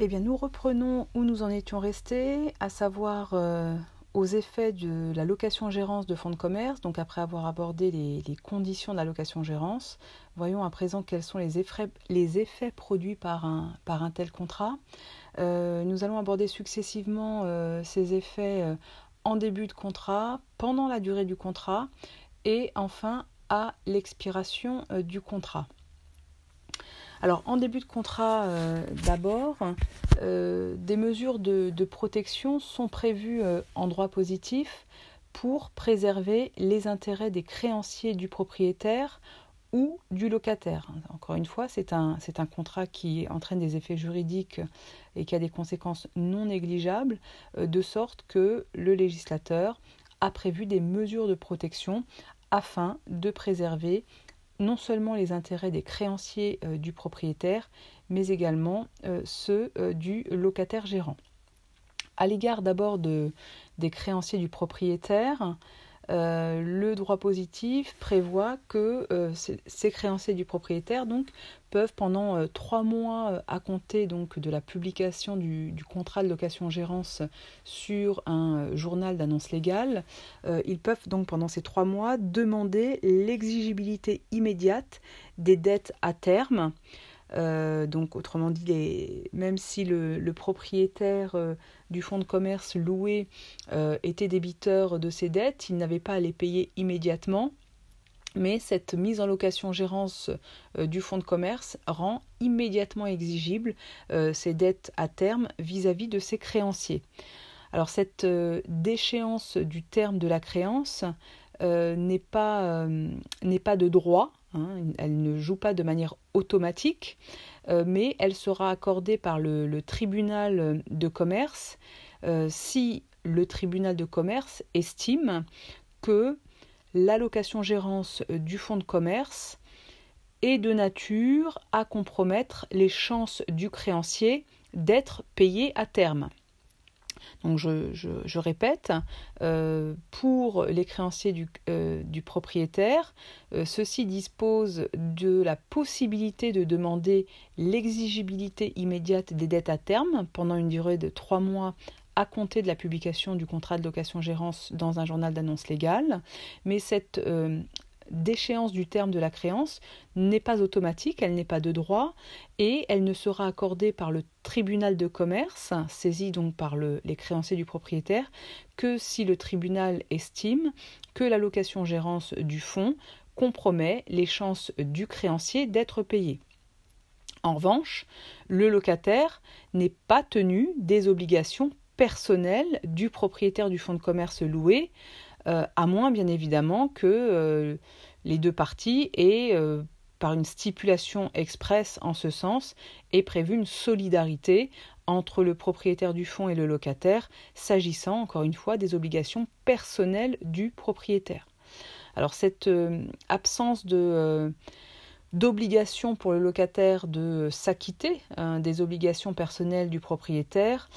Eh bien, nous reprenons où nous en étions restés, à savoir euh, aux effets de la location-gérance de fonds de commerce. Donc, après avoir abordé les, conditions de la location-gérance, voyons à présent quels sont les effets, produits par un, par un tel contrat. Euh, nous allons aborder successivement euh, ces effets en début de contrat, pendant la durée du contrat et enfin à l'expiration du contrat. Alors en début de contrat euh, d'abord, euh, des mesures de, protection sont prévues euh, en droit positif pour préserver les intérêts des créanciers du propriétaire ou du locataire. Encore une fois, c'est un, un, contrat qui entraîne des effets juridiques et qui a des conséquences non négligeables, de sorte que le législateur a prévu des mesures de protection afin de préserver non seulement les intérêts des créanciers euh, du propriétaire, mais également euh, ceux euh, du locataire gérant. À l'égard d'abord de, des créanciers du propriétaire, le droit positif prévoit que ces créanciers du propriétaire donc, peuvent pendant trois mois à compter de la publication du, du contrat de location-gérance sur un journal d'annonce légale, ils peuvent donc pendant ces trois mois demander l'exigibilité immédiate des dettes à terme. Euh, donc, autrement dit, même si le, propriétaire euh, du fonds de commerce loué euh, était débiteur de ses dettes, il n'avait pas à les payer immédiatement. Mais cette mise en location-gérance du fonds de commerce rend immédiatement exigible ses dettes à terme vis-à-vis -vis de ses créanciers. Alors cette déchéance du terme de la créance n'est pas de droit, Hein, elle ne joue pas de manière automatique, euh, mais elle sera accordée par le, tribunal de commerce euh, si le tribunal de commerce estime que l'allocation-gérance du fonds de commerce est de nature à compromettre les chances du créancier d'être payé à terme. Donc je, répète, euh, pour les créanciers du, euh, propriétaire, euh, ceux-ci disposent de la possibilité de demander l'exigibilité immédiate des dettes à terme pendant une durée de trois mois à compter de la publication du contrat de location-gérance dans un journal d'annonce légale, mais cette d'échéance du terme de la créance n'est pas automatique, elle n'est pas de droit et elle ne sera accordée par le tribunal de commerce, saisi donc par les créanciers du propriétaire, que si le tribunal estime que la location-gérance du fonds compromet les chances du créancier d'être payé. En revanche, le locataire n'est pas tenu des obligations personnelles du propriétaire du fonds de commerce loué, euh, à moins bien évidemment que euh, les deux parties aient, euh, par une stipulation expresse en ce sens, aient prévu une solidarité entre le propriétaire du fonds et le locataire, s'agissant encore une fois des obligations personnelles du propriétaire. Alors cette absence de d'obligation pour le locataire de s'acquitter hein, des obligations personnelles du propriétaire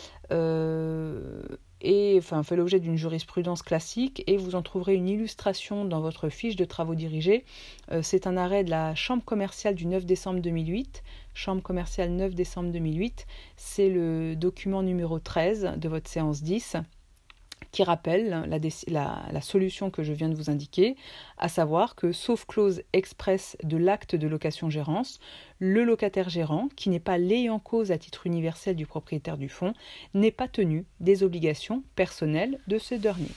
et enfin, fait l'objet d'une jurisprudence classique et vous en trouverez une illustration dans votre fiche de travaux dirigés. Euh, c'est un arrêt de la Chambre commerciale du 9 décembre 2008. Chambre commerciale 9 décembre 2008, c'est le document numéro 13 de votre séance 10 qui rappelle la, solution que je viens de vous indiquer, à savoir que, sauf clause expresse de l'acte de location-gérance, le locataire gérant, qui n'est pas l'ayant cause à titre universel du propriétaire du fonds, n'est pas tenu des obligations personnelles de ce dernier.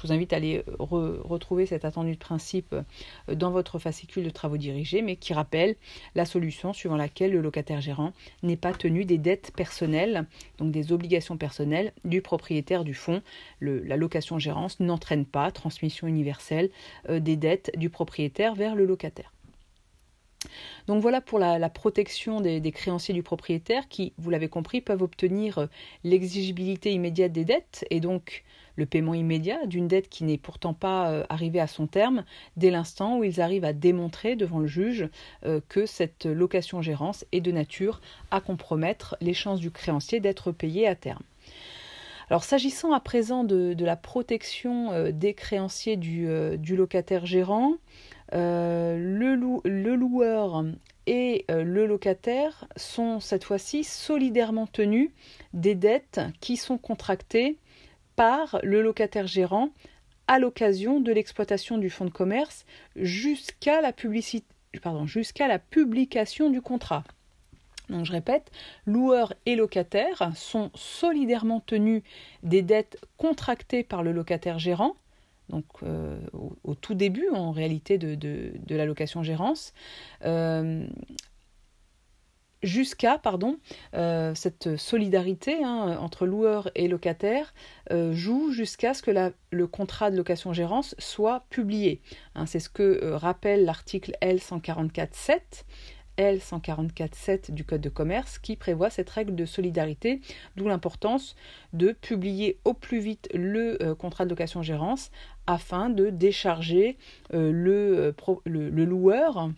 Je vous invite à aller euh, retrouver cet attendu de principe euh, dans votre fascicule de travaux dirigés, mais qui rappelle la solution suivant laquelle le locataire gérant n'est pas tenu des dettes personnelles, donc des obligations personnelles du propriétaire du fonds. la location-gérance n'entraîne pas transmission universelle euh, des dettes du propriétaire vers le locataire. Donc voilà pour la, protection des, créanciers du propriétaire qui, vous l'avez compris, peuvent obtenir l'exigibilité immédiate des dettes et donc le paiement immédiat d'une dette qui n'est pourtant pas euh, arrivée à son terme dès l'instant où ils arrivent à démontrer devant le juge euh, que cette location-gérance est de nature à compromettre les chances du créancier d'être payé à terme. Alors s'agissant à présent de, la protection des créanciers du locataire gérant, euh, le, loueur et le locataire sont cette fois-ci solidairement tenus des dettes qui sont contractées par le locataire gérant à l'occasion de l'exploitation du fonds de commerce jusqu'à la, la publication du contrat. Donc je répète, loueurs et locataires sont solidairement tenus des dettes contractées par le locataire gérant, donc euh, au, tout début en réalité de, de, la location-gérance, euh, jusqu'à pardon euh, cette solidarité hein, entre loueur et locataire euh, joue jusqu'à ce que le contrat de location-gérance soit publié. Hein, c'est ce que euh, rappelle l'article L144.7 L144.7 du Code de commerce qui prévoit cette règle de solidarité, d'où l'importance de publier au plus vite le contrat de location-gérance afin de décharger le, le loueur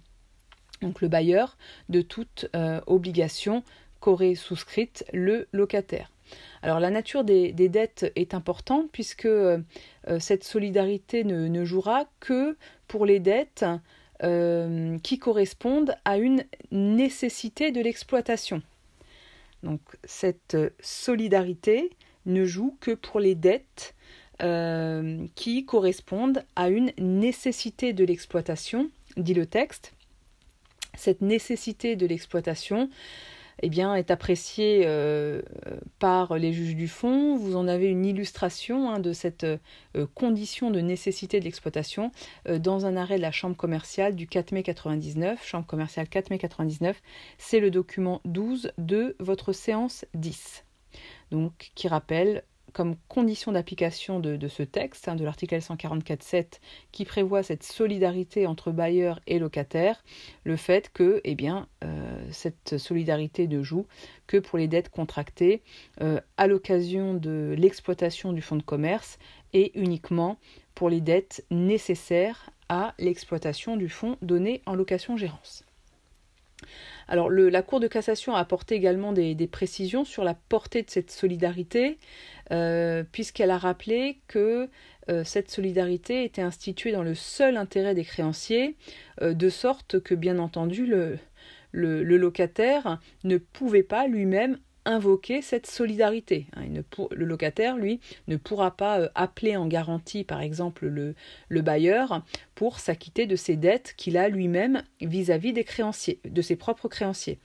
donc le bailleur, de toute euh, obligation qu'aurait souscrite le locataire. Alors la nature des, dettes est importante puisque euh, cette solidarité ne, jouera que pour les dettes euh, qui correspondent à une nécessité de l'exploitation. Donc cette solidarité ne joue que pour les dettes qui correspondent à une nécessité de l'exploitation, dit le texte, cette nécessité de l'exploitation eh bien, est appréciée euh, par les juges du fond. Vous en avez une illustration hein, de cette euh, condition de nécessité de l'exploitation euh, dans un arrêt de la Chambre commerciale du 4 mai 99. Chambre commerciale 4 mai 99, c'est le document 12 de votre séance 10. Donc, qui rappelle comme condition d'application de, ce texte, hein, de l'article 144.7, qui prévoit cette solidarité entre bailleurs et locataires, le fait que eh bien, euh, cette solidarité ne joue que pour les dettes contractées euh, à l'occasion de l'exploitation du fonds de commerce et uniquement pour les dettes nécessaires à l'exploitation du fonds donné en location-gérance. Alors la Cour de cassation a apporté également des, précisions sur la portée de cette solidarité, euh, puisqu'elle a rappelé que euh, cette solidarité était instituée dans le seul intérêt des créanciers, euh, de sorte que bien entendu le, le locataire ne pouvait pas lui-même invoquer cette solidarité. Hein. le locataire, lui, ne pourra pas euh, appeler en garantie, par exemple, le, le bailleur pour s'acquitter de ses dettes qu'il a lui-même vis-à-vis des créanciers, de ses propres créanciers.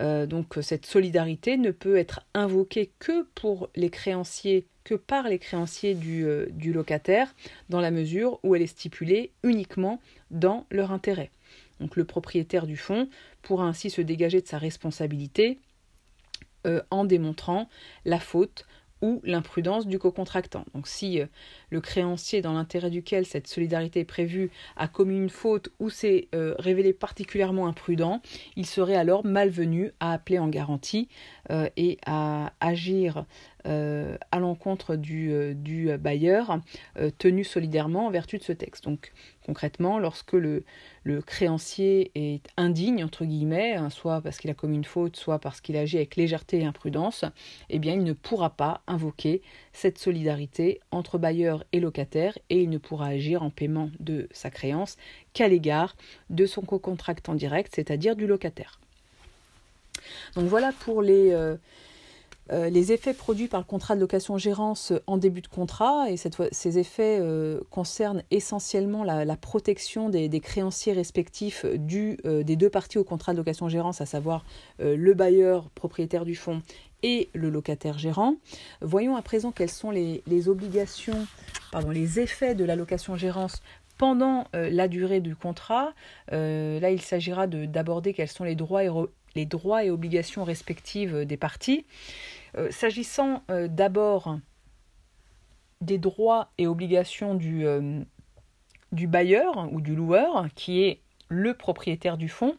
Euh, donc cette solidarité ne peut être invoquée que pour les créanciers, que par les créanciers du, euh, du locataire, dans la mesure où elle est stipulée uniquement dans leur intérêt. Donc le propriétaire du fonds pourra ainsi se dégager de sa responsabilité euh, en démontrant la faute ou l'imprudence du co-contractant. Donc si euh, le créancier dans l'intérêt duquel cette solidarité est prévue a commis une faute ou s'est euh, révélé particulièrement imprudent, il serait alors malvenu à appeler en garantie et à agir à l'encontre du, du bailleur tenu solidairement en vertu de ce texte. Donc concrètement, lorsque le, le créancier est indigne, entre guillemets, hein, soit parce qu'il a commis une faute, soit parce qu'il agit avec légèreté et imprudence, eh bien, il ne pourra pas invoquer cette solidarité entre bailleur et locataire et il ne pourra agir en paiement de sa créance qu'à l'égard de son co-contractant direct, c'est-à-dire du locataire. Donc voilà pour les, euh, euh, les effets produits par le contrat de location-gérance en début de contrat, et cette ces effets euh, concernent essentiellement la, protection des, créanciers respectifs du, euh, des deux parties au contrat de location-gérance, à savoir le bailleur propriétaire du fonds et le locataire gérant. Voyons à présent quelles sont les, obligations, pardon, les effets de la location-gérance pendant la durée du contrat. là, il s'agira d'aborder quels sont les droits et, les droits et obligations respectives des parties. Euh, s'agissant euh, d'abord des droits et obligations euh, du bailleur ou du loueur, qui est le propriétaire du fonds,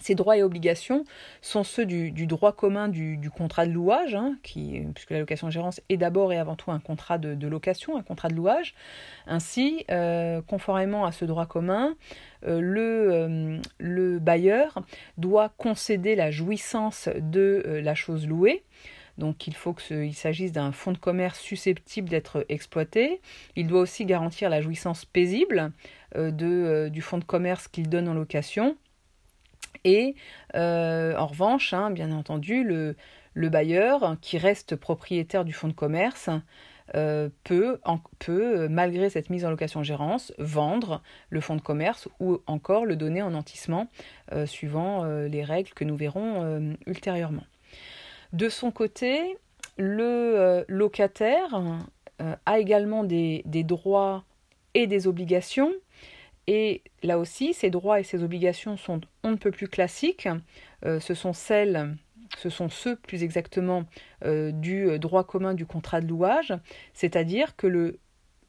ces droits et obligations sont ceux du, droit commun du, contrat de louage, hein, puisque la location-gérance est d'abord et avant tout un contrat de, location, un contrat de louage. Ainsi, conformément à ce droit commun, le, le, bailleur doit concéder la jouissance de la chose louée donc il faut qu'il s'agisse d'un fonds de commerce susceptible d'être exploité. Il doit aussi garantir la jouissance paisible euh, euh, du fonds de commerce qu'il donne en location. Et en revanche, hein, bien entendu, le, le bailleur, qui reste propriétaire du fonds de commerce, euh, peut, malgré cette mise en location-gérance, vendre le fonds de commerce ou encore le donner en nantissement, euh, suivant euh, les règles que nous verrons ultérieurement. De son côté, le locataire a également des, droits et des obligations. Et là aussi, ces droits et ces obligations sont on ne peut plus classiques. ce sont celles ce sont ceux plus exactement euh, du euh, droit commun du contrat de louage, c'est-à-dire que le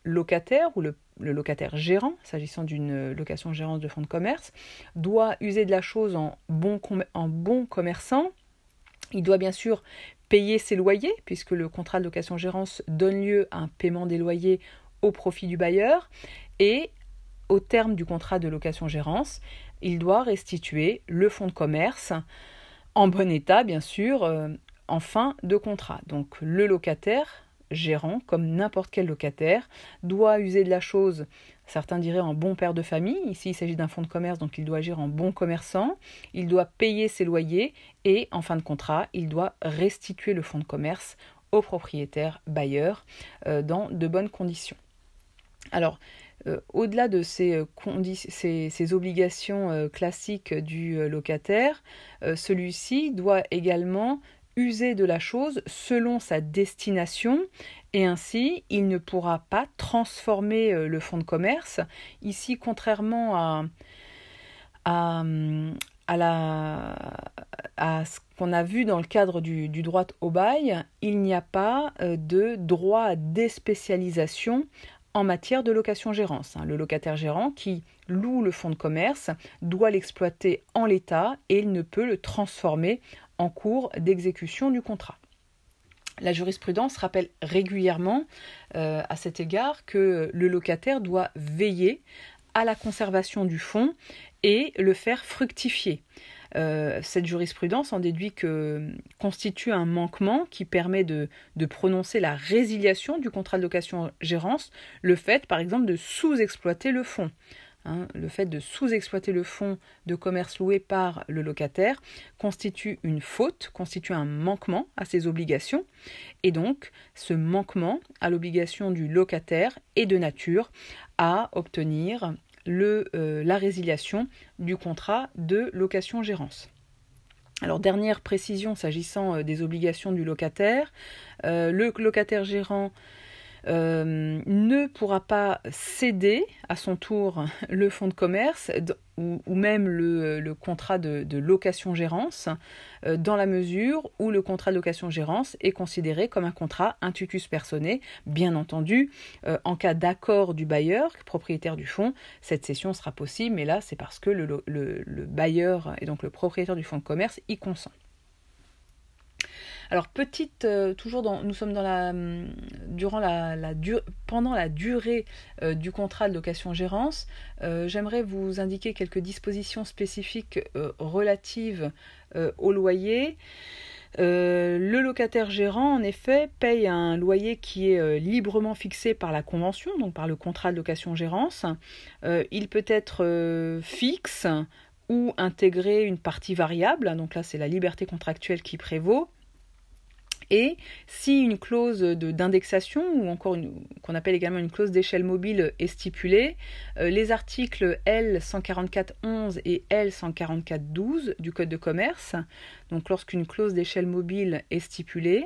locataire ou le, locataire gérant, s'agissant d'une euh, location-gérance de fonds de commerce, doit user de la chose en bon, en bon commerçant. Il doit bien sûr payer ses loyers, puisque le contrat de location-gérance donne lieu à un paiement des loyers au profit du bailleur, et au terme du contrat de location-gérance, il doit restituer le fonds de commerce en bon état, bien sûr, euh, en fin de contrat. Donc le locataire, gérant, comme n'importe quel locataire, doit user de la chose, certains diraient en bon père de famille, ici il s'agit d'un fonds de commerce, donc il doit agir en bon commerçant, il doit payer ses loyers et en fin de contrat, il doit restituer le fonds de commerce au propriétaire bailleur euh, dans de bonnes conditions. Alors, au-delà de ces, euh, obligations euh, classiques du locataire, celui-ci doit également user de la chose selon sa destination et ainsi il ne pourra pas transformer le fonds de commerce. Ici, contrairement à, ce qu'on a vu dans le cadre du, du droit au bail, il n'y a pas de droit à déspécialisation en matière de location-gérance. Hein. Le locataire gérant qui loue le fonds de commerce doit l'exploiter en l'état et il ne peut le transformer en cours d'exécution du contrat. La jurisprudence rappelle régulièrement euh, à cet égard que le locataire doit veiller à la conservation du fonds et le faire fructifier. Euh, cette jurisprudence en déduit que constitue un manquement qui permet de, prononcer la résiliation du contrat de location-gérance, le fait par exemple de sous-exploiter le fonds. Hein. le fait de sous-exploiter le fonds de commerce loué par le locataire constitue une faute, constitue un manquement à ses obligations, et donc ce manquement à l'obligation du locataire est de nature à obtenir le, euh, la résiliation du contrat de location-gérance. Alors dernière précision s'agissant euh, des obligations du locataire, euh, le locataire gérant euh, ne pourra pas céder à son tour le fonds de commerce ou, même le, contrat de, location-gérance euh, dans la mesure où le contrat de location-gérance est considéré comme un contrat intuitus personné. Bien entendu, euh, en cas d'accord du bailleur, propriétaire du fonds, cette cession sera possible, mais là c'est parce que le, le bailleur et donc le propriétaire du fonds de commerce y consent. Alors petite, euh, toujours dans, nous sommes dans la, hum, pendant la durée euh, du contrat de location-gérance, euh, j'aimerais vous indiquer quelques dispositions spécifiques relatives au loyer. le locataire gérant, en effet, paye un loyer qui est librement fixé par la convention, donc par le contrat de location-gérance. il peut être fixe ou intégrer une partie variable, donc là c'est la liberté contractuelle qui prévaut. Et si une clause d'indexation ou encore qu'on appelle également une clause d'échelle mobile est stipulée, euh, les articles L144.11 et L144.12 du Code de commerce, donc lorsqu'une clause d'échelle mobile est stipulée,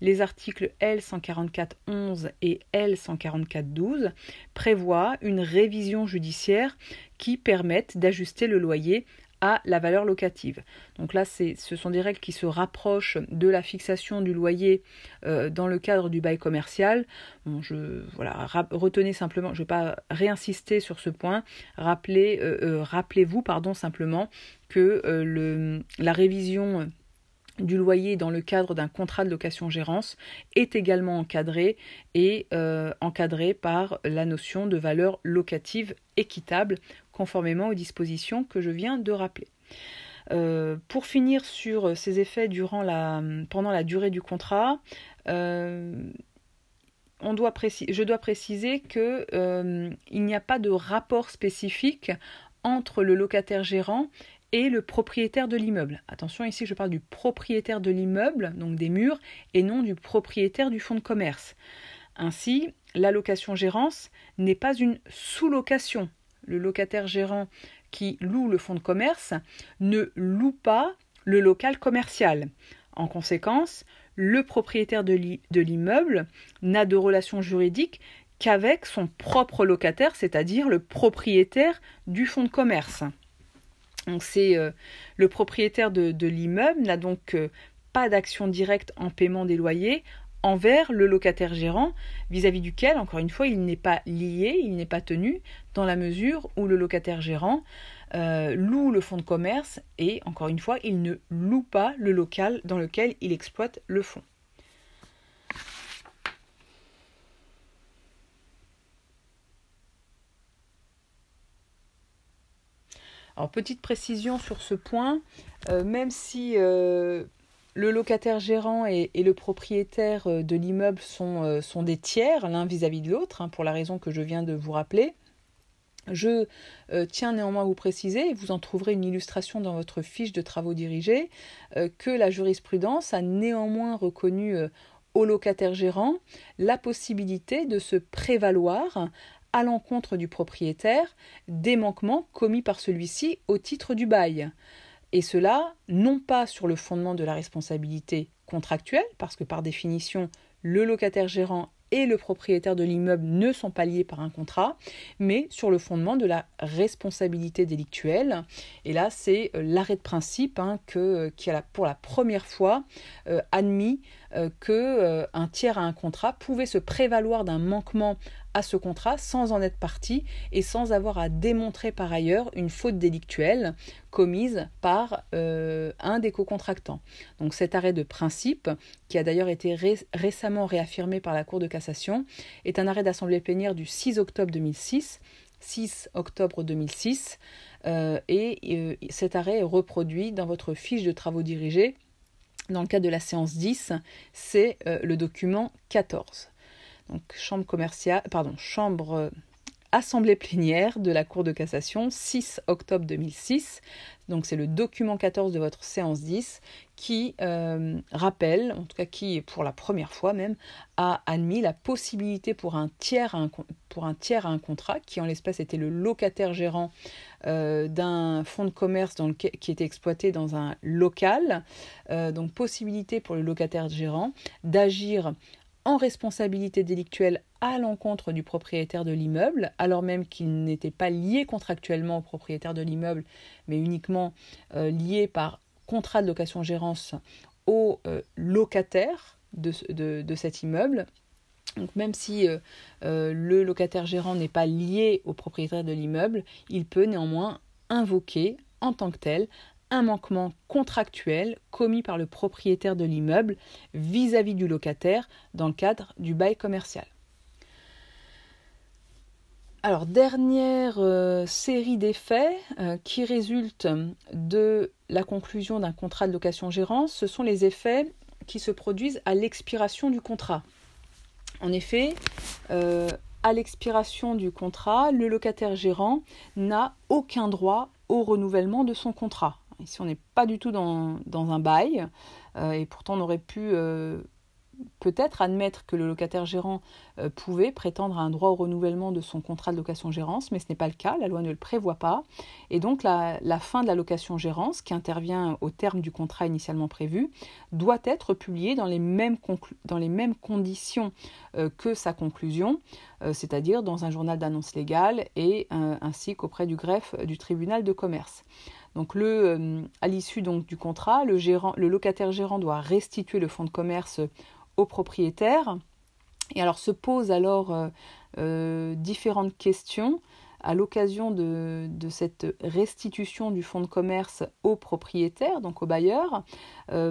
les articles L144.11 et L144.12 prévoient une révision judiciaire qui permettent d'ajuster le loyer à la valeur locative. Donc là, ce sont des règles qui se rapprochent de la fixation du loyer euh, dans le cadre du bail commercial. Je, voilà, retenez simplement, je ne vais pas réinsister sur ce point. Euh, euh, rappelez-vous simplement que la révision du loyer dans le cadre d'un contrat de location-gérance est également encadré et encadré par la notion de valeur locative équitable conformément aux dispositions que je viens de rappeler. Euh, pour finir sur ces effets pendant la durée du contrat, euh, je dois préciser qu'il euh, n'y a pas de rapport spécifique entre le locataire gérant et le propriétaire de l'immeuble. Attention, ici je parle du propriétaire de l'immeuble, donc des murs, et non du propriétaire du fonds de commerce. Ainsi, la location-gérance n'est pas une sous-location. Le locataire gérant qui loue le fonds de commerce ne loue pas le local commercial. En conséquence, le propriétaire de l'immeuble n'a de relation juridique qu'avec son propre locataire, c'est-à-dire le propriétaire du fonds de commerce. Donc c'est euh, le propriétaire de, l'immeuble n'a donc euh, pas d'action directe en paiement des loyers envers le locataire gérant, vis-à-vis duquel, encore une fois, il n'est pas lié, il n'est pas tenu, dans la mesure où le locataire gérant euh, loue le fonds de commerce et, encore une fois, il ne loue pas le local dans lequel il exploite le fonds. Alors, petite précision sur ce point, euh, même si euh, le locataire gérant et, le propriétaire euh, de l'immeuble sont, sont, des tiers l'un vis-à-vis de l'autre, hein, pour la raison que je viens de vous rappeler, je tiens néanmoins à vous préciser, et vous en trouverez une illustration dans votre fiche de travaux dirigés, que la jurisprudence a néanmoins reconnu au locataire gérant la possibilité de se prévaloir à l'encontre du propriétaire des manquements commis par celui-ci au titre du bail. Et cela non pas sur le fondement de la responsabilité contractuelle, parce que par définition, le locataire gérant et le propriétaire de l'immeuble ne sont pas liés par un contrat, mais sur le fondement de la responsabilité délictuelle. Et là, c'est euh, l'arrêt de principe hein, que, euh, qui a pour la première fois euh, admis que un tiers à un contrat pouvait se prévaloir d'un manquement à ce contrat sans en être partie et sans avoir à démontrer par ailleurs une faute délictuelle commise par euh, un des co-contractants. Donc cet arrêt de principe, qui a d'ailleurs été récemment réaffirmé par la Cour de cassation, est un arrêt d'assemblée plénière du 6 octobre 2006. 6 octobre 2006 euh, et euh, cet arrêt est reproduit dans votre fiche de travaux dirigés dans le cadre de la séance 10, c'est le document 14 donc chambre commerciale, pardon, chambre euh, assemblée plénière de la Cour de cassation, 6 octobre 2006. Donc c'est le document 14 de votre séance 10 qui euh, rappelle, en tout cas qui pour la première fois même, a admis la possibilité pour un tiers à un, pour un, tiers à un contrat, qui en l'espèce était le locataire gérant euh, d'un fonds de commerce dans qui était exploité dans un local, donc possibilité pour le locataire gérant d'agir en responsabilité délictuelle à l'encontre du propriétaire de l'immeuble, alors même qu'il n'était pas lié contractuellement au propriétaire de l'immeuble, mais uniquement euh, lié par contrat de location-gérance au euh, locataire de, cet immeuble. Donc même si euh, le locataire gérant n'est pas lié au propriétaire de l'immeuble, il peut néanmoins invoquer en tant que tel un manquement contractuel commis par le propriétaire de l'immeuble vis-à-vis du locataire dans le cadre du bail commercial. Alors, dernière euh, série d'effets euh, qui résultent de la conclusion d'un contrat de location-gérance, ce sont les effets qui se produisent à l'expiration du contrat. En effet, euh, à l'expiration du contrat, le locataire gérant n'a aucun droit au renouvellement de son contrat. Ici, on n'est pas du tout dans, un bail, euh, et pourtant on aurait pu euh, peut-être admettre que le locataire gérant euh, pouvait prétendre à un droit au renouvellement de son contrat de location-gérance, mais ce n'est pas le cas, la loi ne le prévoit pas. Et donc la, fin de la location-gérance, qui intervient au terme du contrat initialement prévu, doit être publiée dans les mêmes, dans les mêmes conditions que sa conclusion, c'est-à-dire dans un journal d'annonce légale et ainsi qu'auprès du greffe du tribunal de commerce. Donc le, euh, à l'issue du contrat, le, le locataire gérant doit restituer le fonds de commerce au propriétaire. Et alors se posent alors euh, euh, différentes questions à l'occasion de, cette restitution du fonds de commerce au propriétaire, donc au bailleur.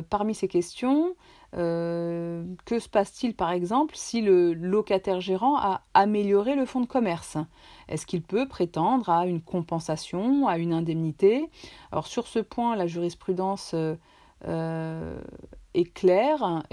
parmi ces questions, que se passe-t-il par exemple si le locataire gérant a amélioré le fonds de commerce? Est-ce qu'il peut prétendre à une compensation, à une indemnité? Alors sur ce point, la jurisprudence euh, euh, est claire,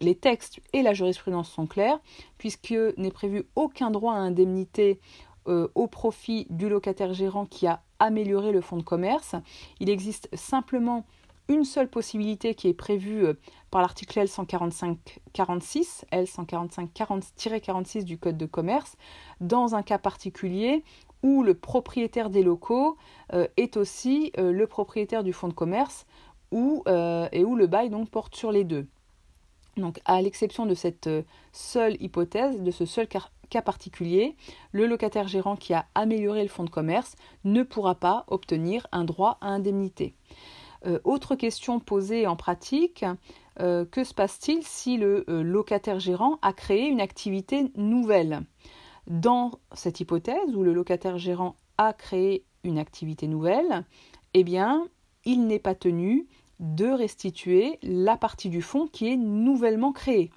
les textes et la jurisprudence sont clairs, puisque n'est prévu aucun droit à indemnité au profit du locataire gérant qui a amélioré le fonds de commerce. Il existe simplement une seule possibilité qui est prévue par l'article L145-46, L145-46 du Code de commerce, dans un cas particulier où le propriétaire des locaux est aussi le propriétaire du fonds de commerce et où le bail donc porte sur les deux. Donc, à l'exception de cette euh, seule hypothèse, de ce seul cas particulier, le locataire gérant qui a amélioré le fonds de commerce ne pourra pas obtenir un droit à indemnité. Euh, autre question posée en pratique, euh, que se passe-t-il si le locataire gérant a créé une activité nouvelle? Dans cette hypothèse où le locataire gérant a créé une activité nouvelle, eh bien, il n'est pas tenu de restituer la partie du fonds qui est nouvellement créée.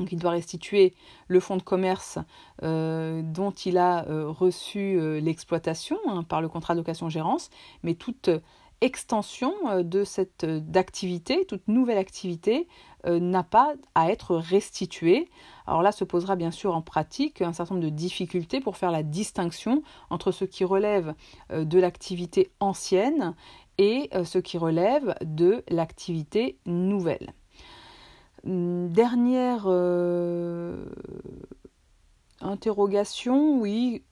Donc il doit restituer le fonds de commerce euh, dont il a euh, reçu euh, l'exploitation hein, par le contrat de location-gérance, mais toute extension de cette d'activité, toute nouvelle activité n'a pas à être restituée. Alors là se posera bien sûr en pratique un certain nombre de difficultés pour faire la distinction entre ce qui relève de l'activité ancienne et ce qui relève de l'activité nouvelle. Dernière euh, interrogation, oui,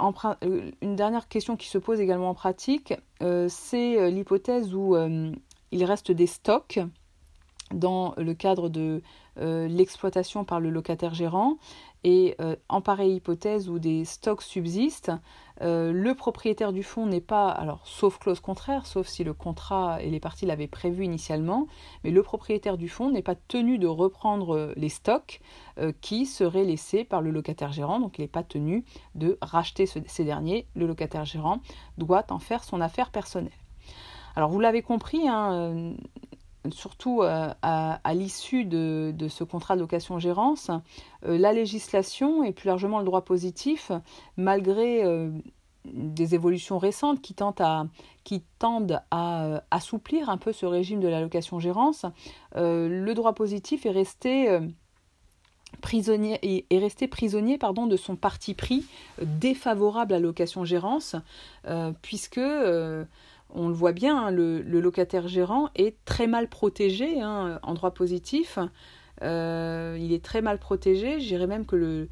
euh, une dernière question qui se pose également en pratique, c'est l'hypothèse où il reste des stocks dans le cadre de l'exploitation par le locataire gérant et en pareille hypothèse où des stocks subsistent, euh, le propriétaire du fonds n'est pas, alors sauf clause contraire, sauf si le contrat et les parties l'avaient prévu initialement, mais le propriétaire du fonds n'est pas tenu de reprendre euh, les stocks euh, qui seraient laissés par le locataire gérant, donc il n'est pas tenu de racheter ces derniers. Le locataire gérant doit en faire son affaire personnelle. Alors vous l'avez compris, hein, surtout à, l'issue de, ce contrat de location-gérance, la législation et plus largement le droit positif, malgré des évolutions récentes qui, tendent à euh, assouplir un peu ce régime de la location-gérance, euh, le droit positif est resté euh, prisonnier est resté prisonnier pardon, de son parti pris défavorable à la location-gérance, puisque on le voit bien, hein, le, locataire gérant est très mal protégé hein, en droit positif. il est très mal protégé. Je dirais même que le,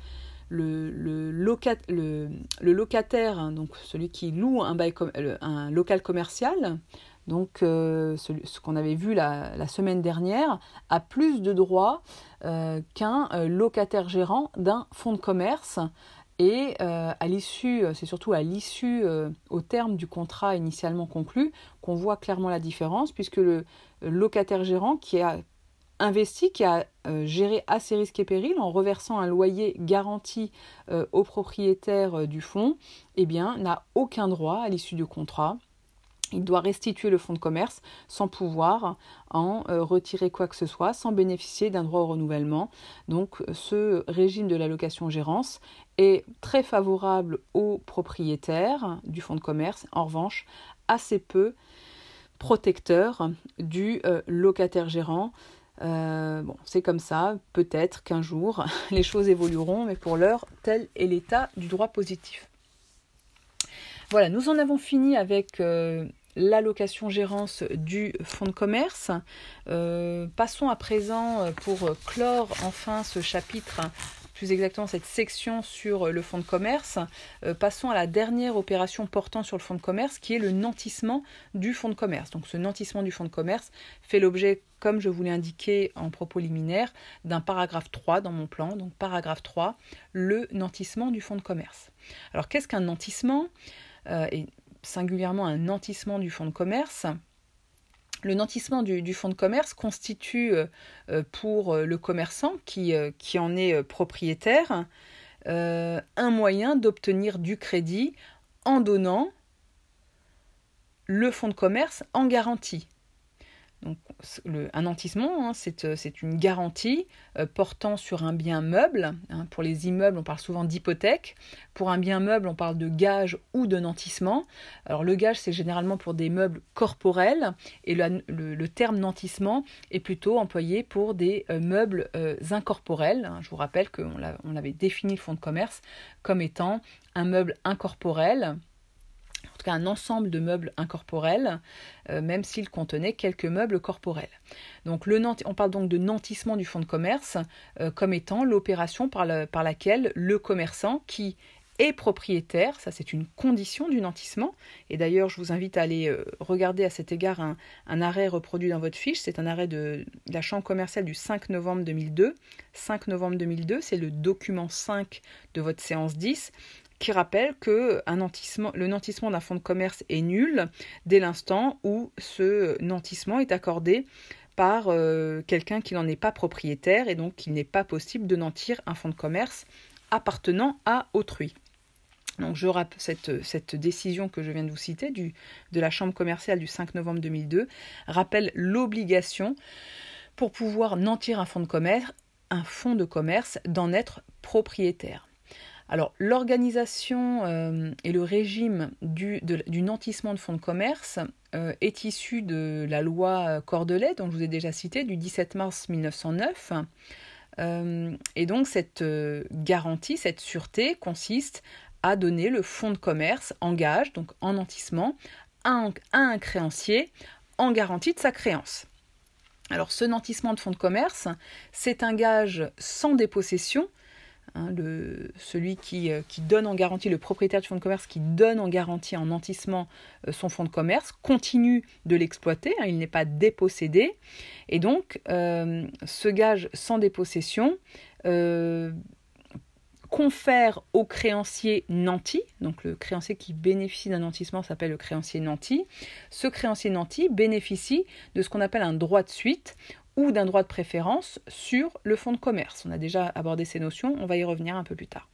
locataire, hein, donc celui qui loue un, local commercial, donc euh, ce, qu'on avait vu la, semaine dernière, a plus de droits euh, qu'un euh, locataire gérant d'un fonds de commerce. Et à l'issue, c'est surtout à l'issue, au terme du contrat initialement conclu, qu'on voit clairement la différence, puisque le locataire gérant qui a investi, qui a euh, géré à ses risques et périls en reversant un loyer garanti euh, au propriétaire euh, du fonds, eh bien, n'a aucun droit à l'issue du contrat. Il doit restituer le fonds de commerce sans pouvoir en retirer quoi que ce soit, sans bénéficier d'un droit au renouvellement. Donc ce régime de l'allocation-gérance est très favorable aux propriétaires du fonds de commerce, en revanche assez peu protecteur du locataire gérant. Euh, bon, c'est comme ça, peut-être qu'un jour les choses évolueront, mais pour l'heure, tel est l'état du droit positif. Voilà, nous en avons fini avec euh, l'allocation gérance du fonds de commerce. Euh, passons à présent pour clore enfin ce chapitre plus exactement cette section sur le fonds de commerce. Euh, passons à la dernière opération portant sur le fonds de commerce qui est le nantissement du fonds de commerce. Donc ce nantissement du fonds de commerce fait l'objet, comme je vous l'ai indiqué en propos liminaire, d'un paragraphe 3 dans mon plan. Donc paragraphe 3, le nantissement du fonds de commerce. Alors qu'est-ce qu'un nantissement? Euh, et singulièrement un nantissement du fonds de commerce le nantissement du, fonds de commerce constitue euh, euh, pour euh, le commerçant qui, qui en est propriétaire un moyen d'obtenir du crédit en donnant le fonds de commerce en garantie. Donc, un nantissement, hein, euh, c'est une garantie euh, portant sur un bien meuble. Hein. pour les immeubles, on parle souvent d'hypothèque. Pour un bien meuble, on parle de gage ou de nantissement. Alors le gage, c'est généralement pour des meubles corporels et le, terme nantissement est plutôt employé pour des euh, meubles incorporels. Hein. Je vous rappelle qu'on avait défini le fonds de commerce comme étant un meuble incorporel un ensemble de meubles incorporels, euh, même s'il contenait quelques meubles corporels. Donc le, on parle donc de nantissement du fonds de commerce euh, comme étant l'opération par, laquelle le commerçant qui est propriétaire, ça c'est une condition du nantissement, et d'ailleurs je vous invite à aller euh, regarder à cet égard un, un arrêt reproduit dans votre fiche, c'est un arrêt de, de la Chambre commerciale du 5 novembre 2002. 5 novembre 2002, c'est le document 5 de votre séance 10, qui rappelle que le nantissement d'un fonds de commerce est nul dès l'instant où ce nantissement est accordé par euh, quelqu'un qui n'en est pas propriétaire et donc il n'est pas possible de nantir un fonds de commerce appartenant à autrui. Donc je rappelle cette, décision que je viens de vous citer de la Chambre commerciale du 5 novembre 2002 rappelle l'obligation pour pouvoir nantir un fonds de commerce d'en être propriétaire. Alors, l'organisation euh, et le régime du, nantissement de fonds de commerce euh, est issu de la loi Cordelet, dont je vous ai déjà cité, du 17 mars 1909. Euh, et donc, cette garantie, cette sûreté consiste à donner le fonds de commerce en gage, donc en nantissement, à un créancier en garantie de sa créance. Alors, ce nantissement de fonds de commerce, c'est un gage sans dépossession Hein, celui euh, qui, donne en garantie, le propriétaire du fonds de commerce qui donne en garantie en nantissement euh, son fonds de commerce, continue de l'exploiter, hein, il n'est pas dépossédé. Et donc, euh, ce gage sans dépossession confère au créancier nanti, donc le créancier qui bénéficie d'un nantissement s'appelle le créancier nanti, ce créancier nanti bénéficie de ce qu'on appelle un droit de suite ou d'un droit de préférence sur le fonds de commerce. On a déjà abordé ces notions, on va y revenir un peu plus tard.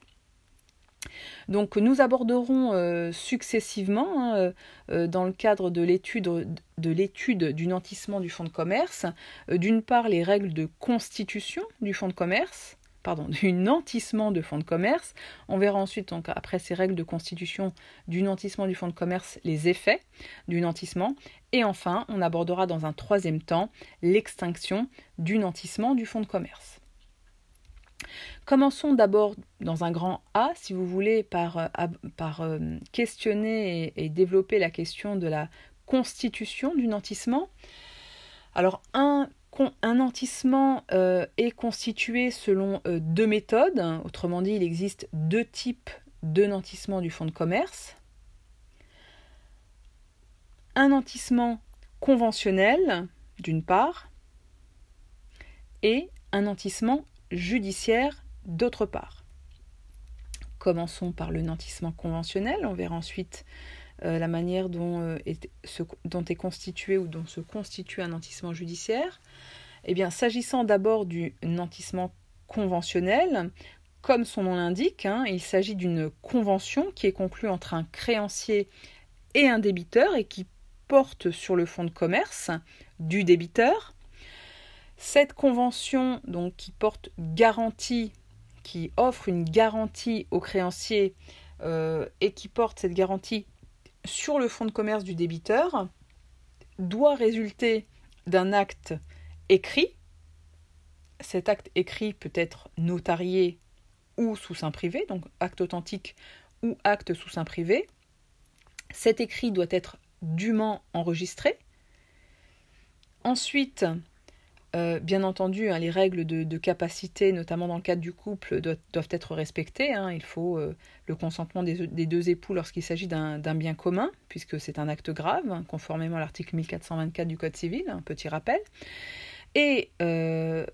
Donc nous aborderons euh, successivement, hein, euh, euh, dans le cadre de l'étude du nantissement du fonds de commerce, d'une part les règles de constitution du fonds de commerce, pardon, du nantissement de fonds de commerce. On verra ensuite, donc, après ces règles de constitution du nantissement du fonds de commerce, les effets du nantissement. Et enfin, on abordera dans un troisième temps l'extinction du nantissement du fonds de commerce. Commençons d'abord dans un grand A, si vous voulez, par, euh, euh, questionner et, et développer la question de la constitution du nantissement. Alors, un un nantissement euh, est constitué selon euh, deux méthodes. Autrement dit, il existe deux types de nantissement du fonds de commerce. Un nantissement conventionnel, d'une part, et un nantissement judiciaire, d'autre part. Commençons par le nantissement conventionnel. On verra ensuite euh, la manière dont, euh, est, dont est constitué ou dont se constitue un nantissement judiciaire. Eh bien, s'agissant d'abord du nantissement conventionnel, comme son nom l'indique, hein, il s'agit d'une convention qui est conclue entre un créancier et un débiteur et qui porte sur le fonds de commerce du débiteur. Cette convention, donc, qui porte garantie, qui offre une garantie au créancier euh, et qui porte cette garantie sur le fonds de commerce du débiteur doit résulter d'un acte écrit. Cet acte écrit peut être notarié ou sous sein privé, donc acte authentique ou acte sous sein privé. Cet écrit doit être dûment enregistré. Ensuite, euh, bien entendu, hein, les règles de, capacité, notamment dans le cadre du couple, doivent, être respectées. Hein. Il faut euh, le consentement des, deux époux lorsqu'il s'agit d'un bien commun, puisque c'est un acte grave, hein, conformément à l'article 1424 du Code civil, un petit rappel. Et euh,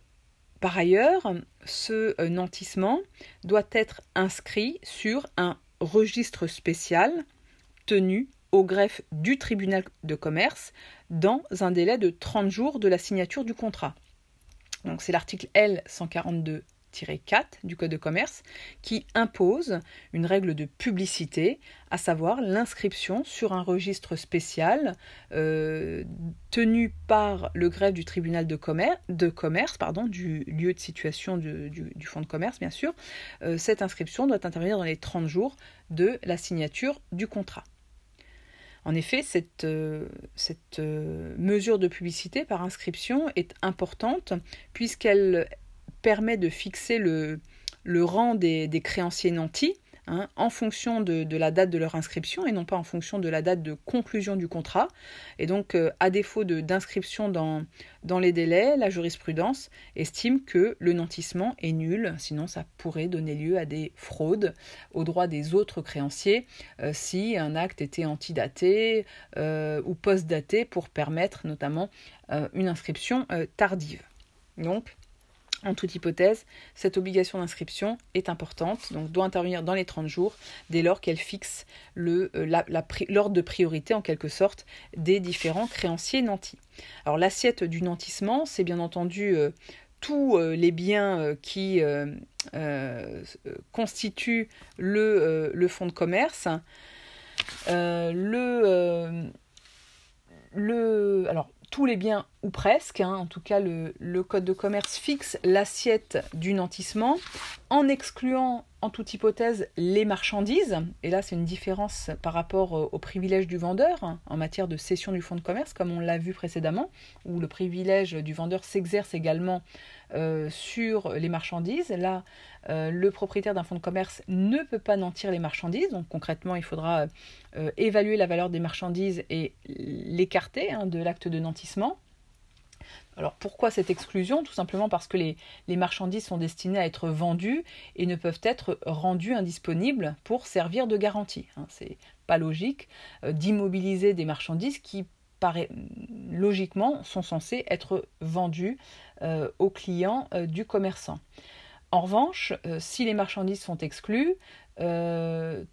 par ailleurs, ce nantissement doit être inscrit sur un registre spécial tenu au greffe du tribunal de commerce dans un délai de 30 jours de la signature du contrat. Donc c'est l'article L 142 4 du Code de commerce qui impose une règle de publicité, à savoir l'inscription sur un registre spécial euh, tenu par le greffe du tribunal de commerce, du lieu de situation du, fonds de commerce, bien sûr. Euh, cette inscription doit intervenir dans les 30 jours de la signature du contrat. En effet, cette, euh, cette mesure de publicité par inscription est importante puisqu'elle permet de fixer le, rang des créanciers nantis hein, en fonction de, la date de leur inscription et non pas en fonction de la date de conclusion du contrat. Et donc, euh, à défaut d'inscription dans, dans les délais, la jurisprudence estime que le nantissement est nul, sinon ça pourrait donner lieu à des fraudes aux droits des autres créanciers euh, si un acte était antidaté euh, ou post-daté pour permettre notamment une inscription tardive. Donc, en toute hypothèse, cette obligation d'inscription est importante, donc doit intervenir dans les 30 jours, dès lors qu'elle fixe euh, l'ordre de priorité en quelque sorte des différents créanciers nantis. Alors l'assiette du nantissement, c'est bien entendu euh, tous euh, les biens qui constituent le, le, fonds de commerce. le, le, alors, tous les biens, ou presque, hein, en tout cas le, Code de commerce fixe l'assiette du nantissement en excluant en toute hypothèse les marchandises. Et là c'est une différence par rapport au, privilège du vendeur hein, en matière de cession du fonds de commerce, comme on l'a vu précédemment, où le privilège du vendeur s'exerce également euh, sur les marchandises. Là, euh, le propriétaire d'un fonds de commerce ne peut pas nantir les marchandises. Donc concrètement, il faudra euh, évaluer la valeur des marchandises et l'écarter hein, de l'acte de nantissement. Alors pourquoi cette exclusion? Tout simplement parce que les, marchandises sont destinées à être vendues et ne peuvent être rendues indisponibles pour servir de garantie. Hein. C'est pas logique d'immobiliser des marchandises qui logiquement sont censées être vendues euh, aux clients euh, du commerçant. En revanche, euh, si les marchandises sont exclues,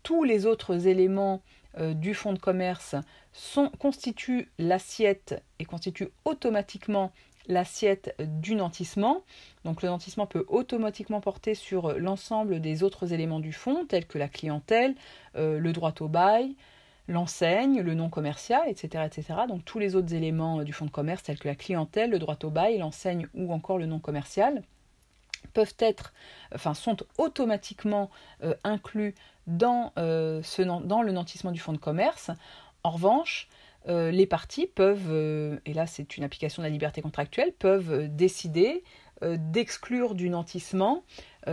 tous les autres éléments du fonds de commerce constituent l'assiette et constituent automatiquement l'assiette du nantissement. Donc le nantissement peut automatiquement porter sur l'ensemble des autres éléments du fonds, tels que la clientèle, le droit au bail, l'enseigne, le nom commercial, etc., etc. Donc tous les autres éléments euh, du fonds de commerce, tels que la clientèle, le droit au bail, l'enseigne ou encore le nom commercial, peuvent être, enfin, sont automatiquement euh, inclus dans, euh, ce, dans le nantissement du fonds de commerce. En revanche, les parties peuvent, et là c'est une application de la liberté contractuelle, peuvent décider d'exclure du nantissement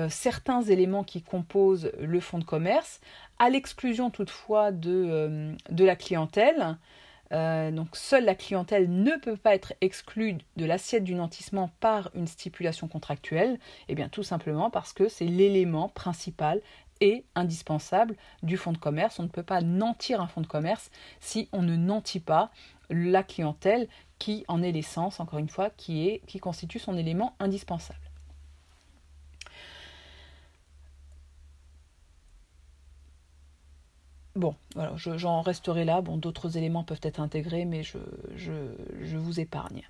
certains éléments qui composent le fonds de commerce à l'exclusion toutefois de, euh, de la clientèle. Euh, donc seule la clientèle ne peut pas être exclue de l'assiette du nantissement par une stipulation contractuelle, et eh bien tout simplement parce que c'est l'élément principal indispensable du fonds de commerce. On ne peut pas nantir un fonds de commerce si on ne nantit pas la clientèle qui en est l'essence, encore une fois, qui, est, qui constitue son élément indispensable. Bon, voilà, j'en resterai là. Bon, d'autres éléments peuvent être intégrés, mais je, je, vous épargne.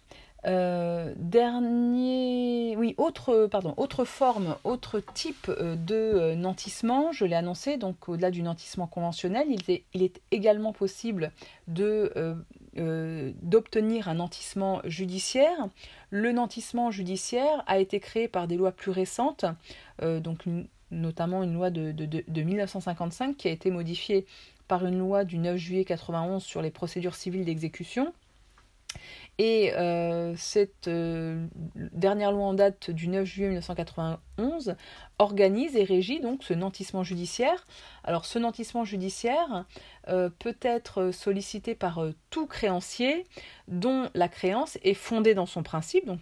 Euh, dernier, oui, autre, pardon, autre forme, autre type euh, de euh, nantissement, je l'ai annoncé, donc au-delà du nantissement conventionnel, il est, également possible d'obtenir un nantissement judiciaire. Le nantissement judiciaire a été créé par des lois plus récentes, donc notamment une loi de, de, 1955 qui a été modifiée par une loi du 9 juillet 91 sur les procédures civiles d'exécution. Et euh, cette euh, dernière loi en date du 9 juillet 1991 organise et régit donc ce nantissement judiciaire. Alors ce nantissement judiciaire euh, peut être sollicité par tout créancier dont la créance est fondée dans son principe, donc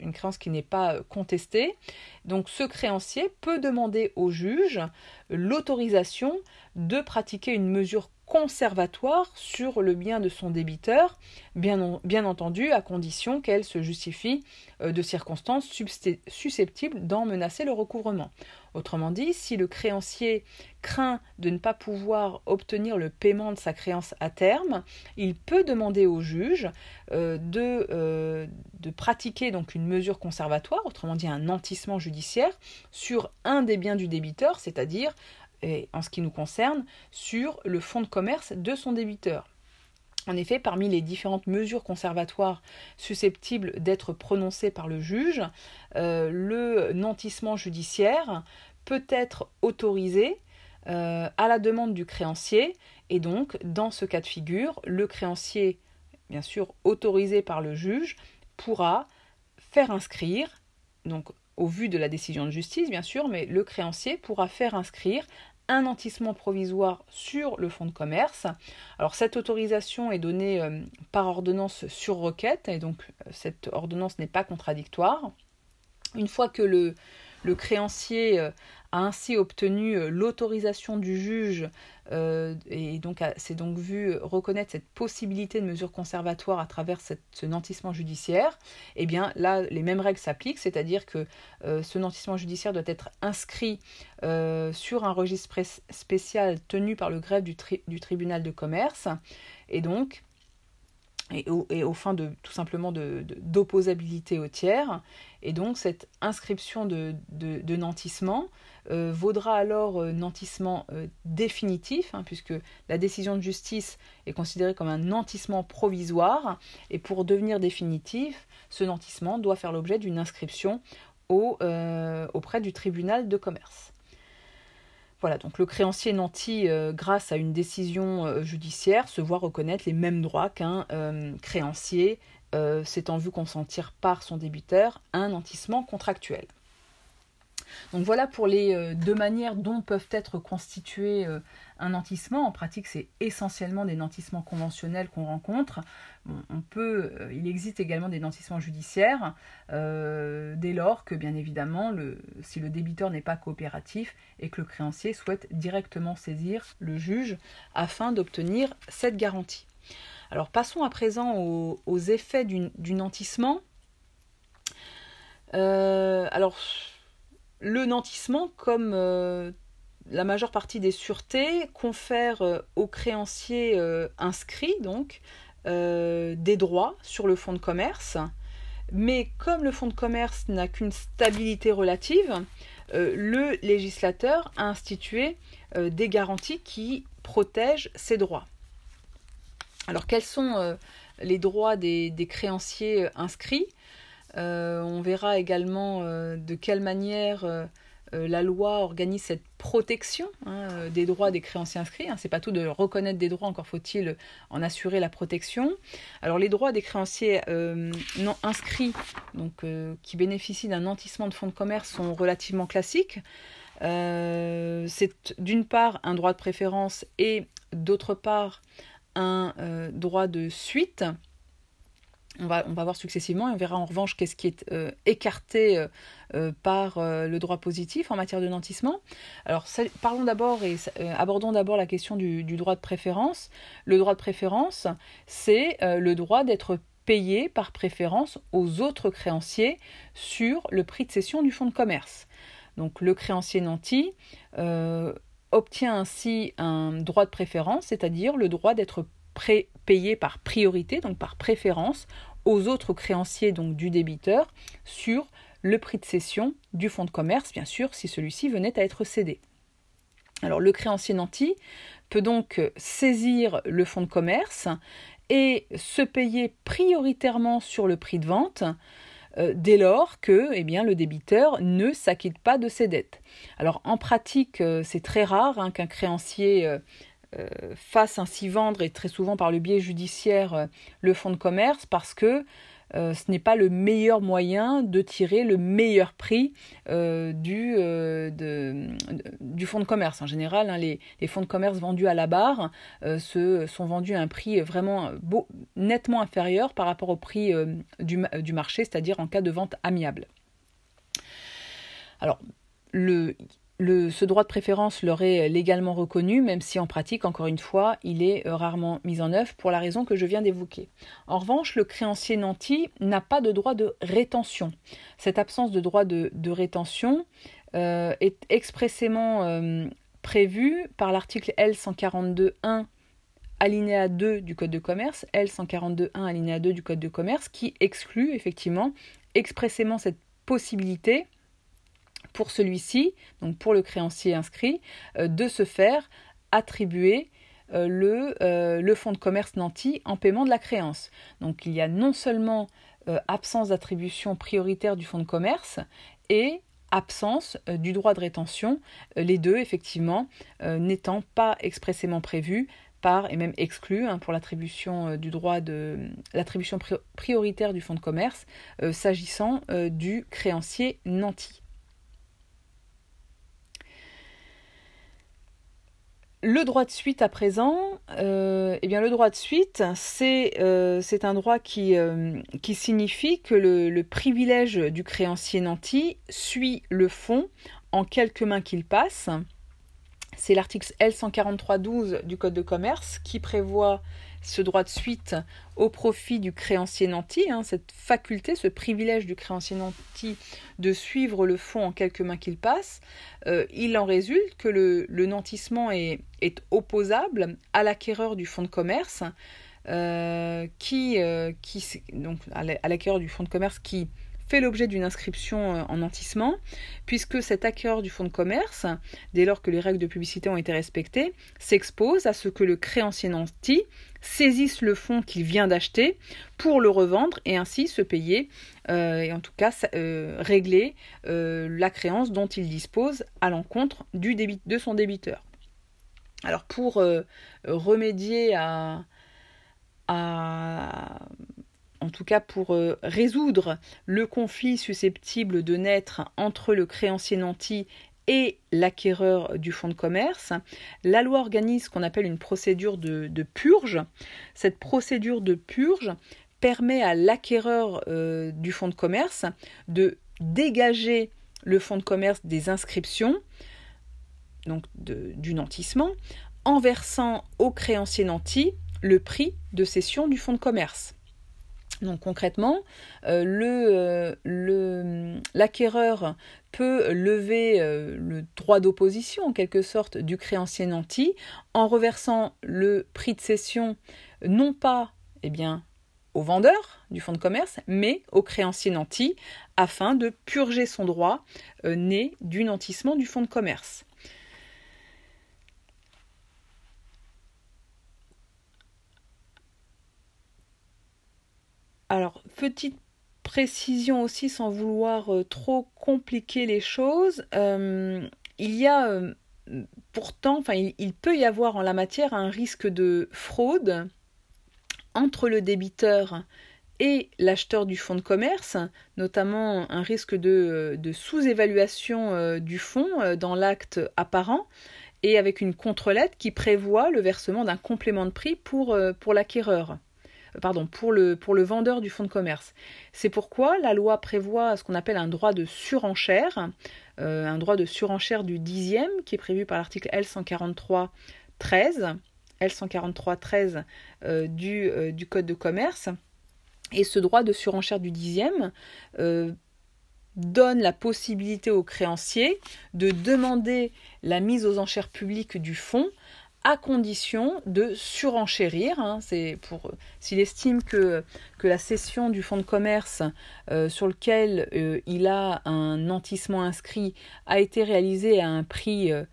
une créance qui n'est pas contestée. Donc ce créancier peut demander au juge l'autorisation de pratiquer une mesure conservatoire sur le bien de son débiteur, bien, entendu à condition qu'elle se justifie euh, de circonstances susceptibles d'en menacer le recouvrement. Autrement dit, si le créancier craint de ne pas pouvoir obtenir le paiement de sa créance à terme, il peut demander au juge euh, de, euh, de, pratiquer donc une mesure conservatoire, autrement dit un nantissement judiciaire, sur un des biens du débiteur, c'est-à-dire, en ce qui nous concerne, sur le fonds de commerce de son débiteur. En effet, parmi les différentes mesures conservatoires susceptibles d'être prononcées par le juge, euh, le nantissement judiciaire peut être autorisé euh, à la demande du créancier et donc dans ce cas de figure, le créancier, bien sûr autorisé par le juge, pourra faire inscrire, donc au vu de la décision de justice bien sûr, mais le créancier pourra faire inscrire un nantissement provisoire sur le fonds de commerce. Alors cette autorisation est donnée euh, par ordonnance sur requête et donc euh, cette ordonnance n'est pas contradictoire. Une fois que le, le créancier euh, a ainsi obtenu euh, l'autorisation du juge euh, et donc s'est donc vu reconnaître cette possibilité de mesure conservatoire à travers ce nantissement judiciaire, eh bien là les mêmes règles s'appliquent, c'est-à-dire que ce nantissement judiciaire doit être inscrit sur un registre spécial tenu par le greffe du, tribunal de commerce et donc et au, et fin de tout simplement d'opposabilité au tiers. Et donc cette inscription de, de, nantissement euh, vaudra alors euh, nantissement euh, définitif, hein, puisque la décision de justice est considérée comme un nantissement provisoire, et pour devenir définitif, ce nantissement doit faire l'objet d'une inscription au, auprès du tribunal de commerce. Voilà, donc le créancier nanti, grâce à une décision judiciaire, se voit reconnaître les mêmes droits qu'un créancier s'étant vu consentir par son débiteur un nantissement contractuel. Donc voilà pour les euh, deux manières dont peuvent être constitués euh, un nantissement. En pratique, c'est essentiellement des nantissements conventionnels qu'on rencontre. euh, il existe également des nantissements judiciaires, dès lors que, bien évidemment, si le débiteur n'est pas coopératif et que le créancier souhaite directement saisir le juge afin d'obtenir cette garantie. Alors passons à présent aux, effets du, du nantissement. alors le nantissement, comme euh, la majeure partie des sûretés, confère euh, aux créanciers euh, inscrits donc des droits sur le fonds de commerce. Mais comme le fonds de commerce n'a qu'une stabilité relative, le législateur a institué des garanties qui protègent ces droits. Alors quels sont les droits des créanciers inscrits? On verra également euh, de quelle manière euh, la loi organise cette protection hein, des droits des créanciers inscrits. Hein. Ce n'est pas tout de reconnaître des droits, encore faut-il en assurer la protection. Alors les droits des créanciers non inscrits, donc qui bénéficient d'un nantissement de fonds de commerce, sont relativement classiques. c'est d'une part un droit de préférence et d'autre part un droit de suite on va, voir successivement et on verra en revanche qu'est-ce qui est euh, écarté euh, euh, par le droit positif en matière de nantissement. Alors parlons d'abord et abordons d'abord la question du, droit de préférence. Le droit de préférence, c'est le droit d'être payé par préférence aux autres créanciers sur le prix de cession du fonds de commerce. Donc le créancier nanti obtient ainsi un droit de préférence, c'est-à-dire le droit d'être payé par priorité, donc par préférence, aux autres créanciers donc du débiteur sur le prix de cession du fonds de commerce, bien sûr, si celui-ci venait à être cédé. Alors le créancier nanti peut donc saisir le fonds de commerce et se payer prioritairement sur le prix de vente euh, dès lors que eh bien, le débiteur ne s'acquitte pas de ses dettes. Alors en pratique, euh, c'est très rare hein, qu'un créancier euh, euh, fasse ainsi vendre, et très souvent par le biais judiciaire, euh, le fonds de commerce, parce que euh, ce n'est pas le meilleur moyen de tirer le meilleur prix du, du fonds de commerce. En général, hein, les, fonds de commerce vendus à la barre se, sont vendus à un prix vraiment nettement inférieur par rapport au prix du, du marché, c'est-à-dire en cas de vente amiable. Alors, le, ce droit de préférence leur est légalement reconnu, même si en pratique, encore une fois, il est euh, rarement mis en œuvre pour la raison que je viens d'évoquer. En revanche, le créancier nanti n'a pas de droit de rétention. Cette absence de droit de, rétention euh, est expressément euh, prévue par l'article L142.1 alinéa 2 du Code de commerce, L142.1 alinéa 2 du Code de commerce, qui exclut effectivement expressément cette possibilité pour celui-ci, donc pour le créancier inscrit, euh, de se faire attribuer euh, le, euh, le, fonds de commerce nanti en paiement de la créance. Donc il y a non seulement absence d'attribution prioritaire du fonds de commerce et absence du droit de rétention, les deux effectivement n'étant pas expressément prévus par et même exclus hein, pour l'attribution du droit de l'attribution prioritaire du fonds de commerce s'agissant du créancier nanti. Le droit de suite à présent, euh, eh bien le droit de suite, c'est euh, un droit qui, euh, signifie que le, le, privilège du créancier nanti suit le fonds en quelques mains qu'il passe. C'est l'article L143.12 du Code de commerce qui prévoit ce droit de suite au profit du créancier nanti, hein, cette faculté, ce privilège du créancier nanti de suivre le fonds en quelques mains qu'il passe, euh, il en résulte que le, nantissement est, opposable à l'acquéreur du fonds de commerce, euh, qui, euh, qui à l'acquéreur du fonds de commerce qui fait l'objet d'une inscription euh, en nantissement, puisque cet acquéreur du fonds de commerce, dès lors que les règles de publicité ont été respectées, s'expose à ce que le créancier nanti saisisse le fonds qu'il vient d'acheter pour le revendre et ainsi se payer, euh, et en tout cas euh, régler la créance dont il dispose à l'encontre de son débiteur. Alors pour remédier à, à en tout cas pour euh, résoudre le conflit susceptible de naître entre le créancier nanti et l'acquéreur du fonds de commerce, la loi organise ce qu'on appelle une procédure de, purge. Cette procédure de purge permet à l'acquéreur euh, du fonds de commerce de dégager le fonds de commerce des inscriptions, donc du nantissement, en versant au créancier nanti le prix de cession du fonds de commerce. Donc concrètement, euh, euh, le, l'acquéreur peut lever euh, le droit d'opposition en quelque sorte du créancier nanti en reversant le prix de cession non pas eh bien, au vendeur du fonds de commerce, mais au créancier nanti afin de purger son droit né du nantissement du fonds de commerce. Alors, petite précision aussi, sans vouloir euh, trop compliquer les choses, euh, il y a euh, pourtant, enfin, il, peut y avoir en la matière un risque de fraude entre le débiteur et l'acheteur du fonds de commerce, notamment un risque de, sous-évaluation du fonds dans l'acte apparent, et avec une contre-lettre qui prévoit le versement d'un complément de prix pour, pour l'acquéreur pardon, pour le, vendeur du fonds de commerce. C'est pourquoi la loi prévoit ce qu'on appelle un droit de surenchère, euh, un droit de surenchère du dixième qui est prévu par l'article L143.13, L143.13 euh, du, euh, du Code de commerce. Et ce droit de surenchère du dixième donne la possibilité aux créanciers de demander la mise aux enchères publiques du fonds condition de surenchérir. Hein, c'est pour s'il estime que, la cession du fonds de commerce euh, sur lequel euh, il a un nantissement inscrit a été réalisée à un prix euh,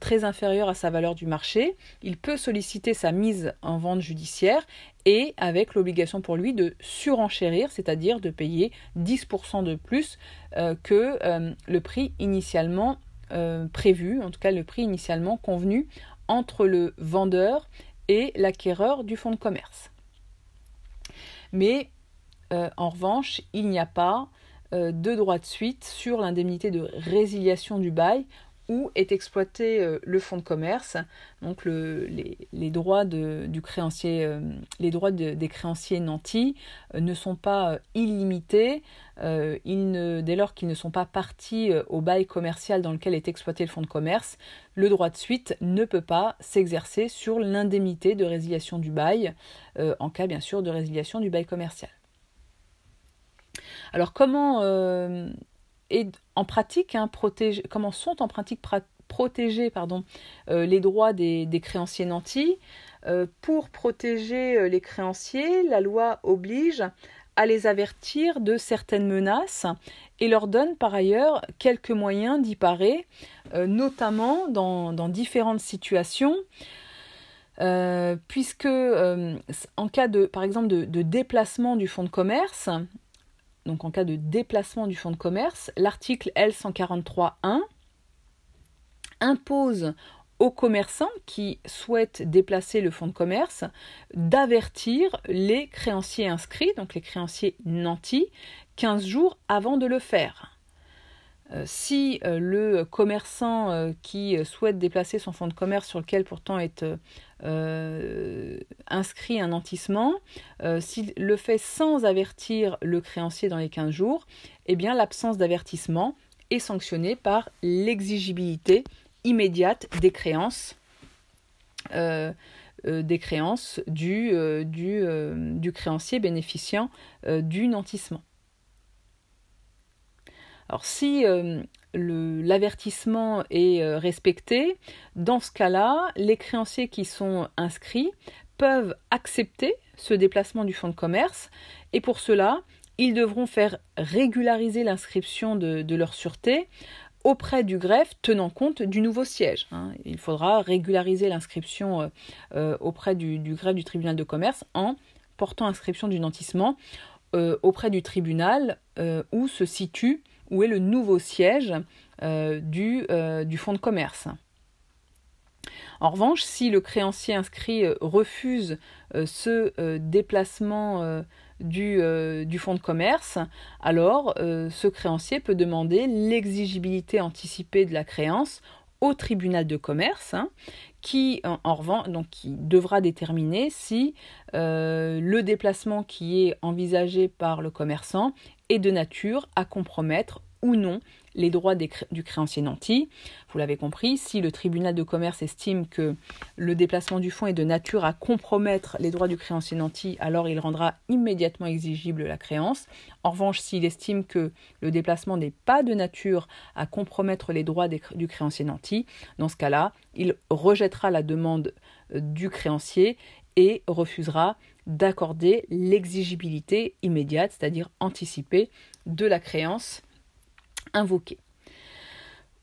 très inférieur à sa valeur du marché, il peut solliciter sa mise en vente judiciaire et avec l'obligation pour lui de surenchérir, c'est-à-dire de payer 10% de plus que le prix initialement prévu, en tout cas le prix initialement convenu entre le vendeur et l'acquéreur du fonds de commerce. Mais euh, en revanche, il n'y a pas euh, de droit de suite sur l'indemnité de résiliation du bail où est exploité euh, le fonds de commerce. Donc les, droits du créancier, euh, les droits des créanciers nantis euh, ne sont pas illimités dès lors qu'ils ne sont pas partis au bail commercial dans lequel est exploité le fonds de commerce. Le droit de suite ne peut pas s'exercer sur l'indemnité de résiliation du bail, en cas bien sûr de résiliation du bail commercial. Alors comment et en pratique, hein, comment sont en pratique protégés pardon, euh, les droits des, créanciers nantis. Euh, pour protéger euh, les créanciers, la loi oblige à les avertir de certaines menaces et leur donne par ailleurs quelques moyens d'y parer, notamment dans, différentes situations. puisque en cas de, par exemple, de déplacement du fonds de commerce, donc en cas de déplacement du fonds de commerce, l'article L143.1 impose aux commerçants qui souhaitent déplacer le fonds de commerce d'avertir les créanciers inscrits, donc les créanciers nantis, 15 jours avant de le faire. Euh, si euh, le commerçant euh, qui souhaite déplacer son fonds de commerce sur lequel pourtant est inscrit un nantissement, s'il le fait sans avertir le créancier dans les 15 jours, eh bien l'absence d'avertissement est sanctionnée par l'exigibilité immédiate des créances. des créances du, du créancier bénéficiant du nantissement. Alors si euh, l'avertissement est euh, respecté, dans ce cas-là, les créanciers qui sont inscrits peuvent accepter ce déplacement du fonds de commerce et pour cela, ils devront faire régulariser l'inscription de, leur sûreté auprès du greffe tenant compte du nouveau siège. Hein. Il faudra régulariser l'inscription euh, auprès du, greffe du tribunal de commerce en portant inscription du nantissement auprès du tribunal où se situe où est le nouveau siège euh, du, euh, du fonds de commerce. En revanche, si le créancier inscrit euh, refuse ce déplacement du, fonds de commerce, alors ce créancier peut demander l'exigibilité anticipée de la créance au tribunal de commerce, hein, qui devra déterminer si le déplacement qui est envisagé par le commerçant est de nature à compromettre ou non les droits du créancier nanti. Vous l'avez compris, si le tribunal de commerce estime que le déplacement du fonds est de nature à compromettre les droits du créancier nanti, alors il rendra immédiatement exigible la créance. En revanche, s'il estime que le déplacement n'est pas de nature à compromettre les droits du créancier nanti, dans ce cas-là, il rejettera la demande euh, du créancier et refusera d'accorder l'exigibilité immédiate, c'est-à-dire anticipée, de la créance invoquée.